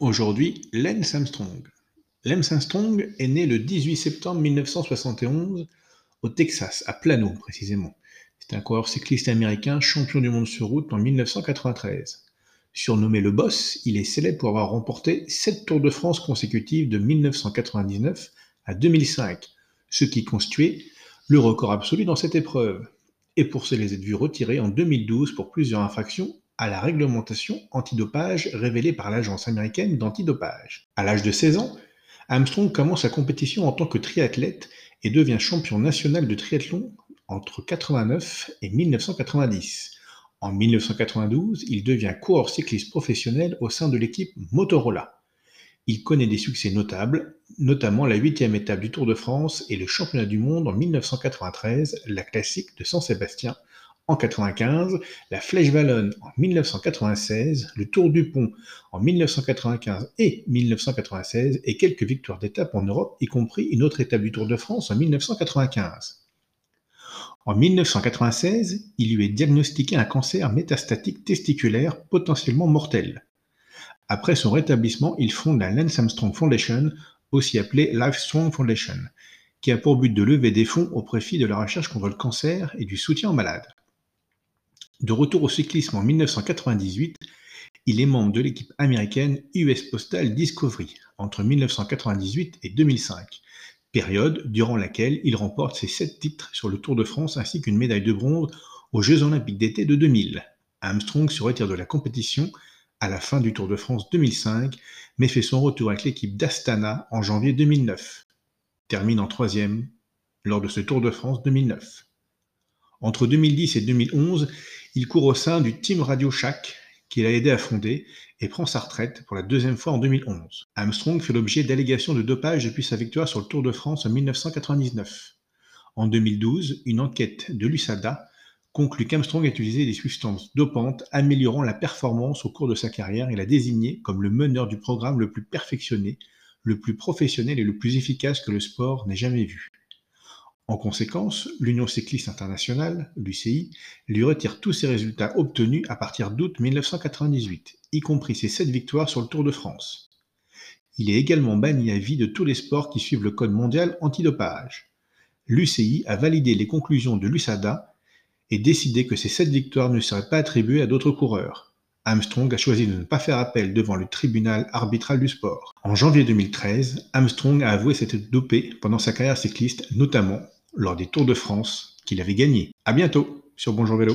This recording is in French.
aujourd'hui Lance Armstrong. Lance Armstrong est né le 18 septembre 1971 au Texas, à Plano précisément. C'est un coureur cycliste américain champion du monde sur route en 1993. Surnommé le boss, il est célèbre pour avoir remporté 7 Tours de France consécutifs de 1999 à 2005, ce qui constituait le record absolu dans cette épreuve, et pour se les être vu retirés en 2012 pour plusieurs infractions à la réglementation antidopage révélée par l'agence américaine d'antidopage. À l'âge de 16 ans, Armstrong commence sa compétition en tant que triathlète et devient champion national de triathlon entre 89 et 1990. En 1992, il devient coureur cycliste professionnel au sein de l'équipe Motorola. Il connaît des succès notables, notamment la huitième étape du Tour de France et le championnat du monde en 1993, la classique de San-Sébastien en 1995, la Flèche Wallonne en 1996, le Tour du Pont en 1995 et 1996 et quelques victoires d'étape en Europe, y compris une autre étape du Tour de France en 1995. En 1996, il lui est diagnostiqué un cancer métastatique testiculaire potentiellement mortel. Après son rétablissement, il fonde la Lance Armstrong Foundation, aussi appelée Livestrong Foundation, qui a pour but de lever des fonds au profit de la recherche contre le cancer et du soutien aux malades. De retour au cyclisme en 1998, il est membre de l'équipe américaine US Postal Discovery entre 1998 et 2005, période durant laquelle il remporte ses sept titres sur le Tour de France ainsi qu'une médaille de bronze aux Jeux olympiques d'été de 2000. Armstrong se retire de la compétition à la fin du Tour de France 2005, mais fait son retour avec l'équipe d'Astana en janvier 2009. Termine en troisième lors de ce Tour de France 2009. Entre 2010 et 2011, il court au sein du Team Radio Shack qu'il a aidé à fonder et prend sa retraite pour la deuxième fois en 2011. Armstrong fait l'objet d'allégations de dopage depuis sa victoire sur le Tour de France en 1999. En 2012, une enquête de l'USADA conclut qu'Armstrong a utilisé des substances dopantes améliorant la performance au cours de sa carrière et l'a désigné comme le meneur du programme le plus perfectionné, le plus professionnel et le plus efficace que le sport n'ait jamais vu. En conséquence, l'Union cycliste internationale, l'UCI, lui retire tous ses résultats obtenus à partir d'août 1998, y compris ses sept victoires sur le Tour de France. Il est également banni à vie de tous les sports qui suivent le code mondial antidopage. L'UCI a validé les conclusions de l'USADA et décidé que ces sept victoires ne seraient pas attribuées à d'autres coureurs. Armstrong a choisi de ne pas faire appel devant le tribunal arbitral du sport. En janvier 2013, Armstrong a avoué s'être dopé pendant sa carrière cycliste, notamment lors des Tours de France qu'il avait gagnés. À bientôt sur Bonjour Vélo.